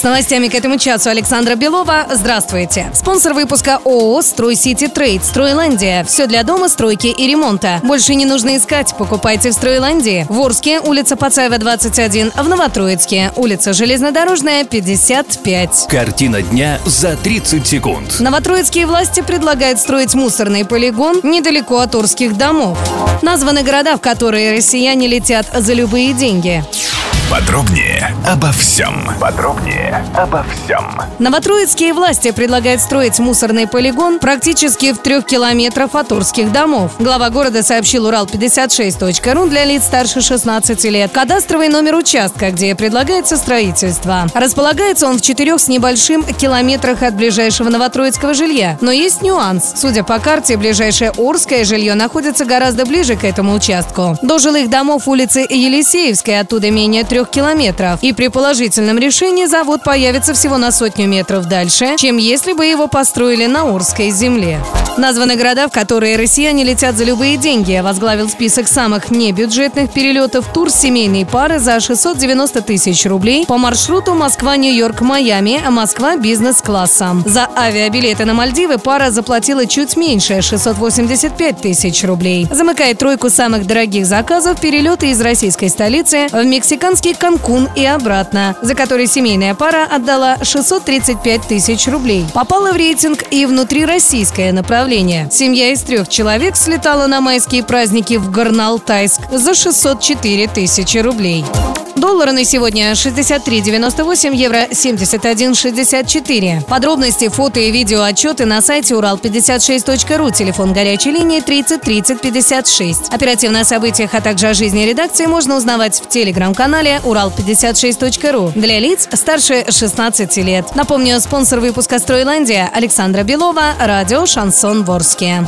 С новостями к этому часу Александра Белова. Здравствуйте. Спонсор выпуска ООО «Строй Сити Трейд» «Стройландия». Все для дома, стройки и ремонта. Больше не нужно искать. Покупайте в «Стройландии». В Орске, улица Пацаева, 21. В Новотроицке, улица Железнодорожная, 55. Картина дня за 30 секунд. Новотроицкие власти предлагают строить мусорный полигон недалеко от Орских домов. Названы города, в которые россияне летят за любые деньги. Подробнее обо всем. Подробнее обо всем. Новотроицкие власти предлагают строить мусорный полигон практически в трех километрах от Орских домов. Глава города сообщил Урал56.ру для лиц старше 16 лет. Кадастровый номер участка, где предлагается строительство. Располагается он в четырех с небольшим километрах от ближайшего новотроицкого жилья. Но есть нюанс. Судя по карте, ближайшее Орское жилье находится гораздо ближе к этому участку. До жилых домов улицы Елисеевской оттуда менее трех километров. И при положительном решении завод появится всего на сотню метров дальше, чем если бы его построили на Орской земле. Названы города, в которые россияне летят за любые деньги. Возглавил список самых небюджетных перелетов тур семейной пары за 690 тысяч рублей по маршруту Москва-Нью-Йорк-Майами, Москва бизнес-классом. За авиабилеты на Мальдивы пара заплатила чуть меньше – 685 тысяч рублей. Замыкает тройку самых дорогих заказов перелеты из российской столицы в мексиканский Канкун и обратно, за который семейная пара отдала 635 тысяч рублей. Попала в рейтинг и внутрироссийское направление. Семья из трех человек слетала на майские праздники в Горно-Алтайск за 604 тысячи рублей. Доллары на сегодня 63,98, евро 71,64. Подробности, фото и видео отчеты на сайте урал56.ру, телефон горячей линии 30 30 56. Оперативно о событиях, а также о жизни редакции можно узнавать в телеграм-канале урал56.ру для лиц старше 16 лет. Напомню, спонсор выпуска «Стройландия» Александра Белова, радио «Шансон Ворске».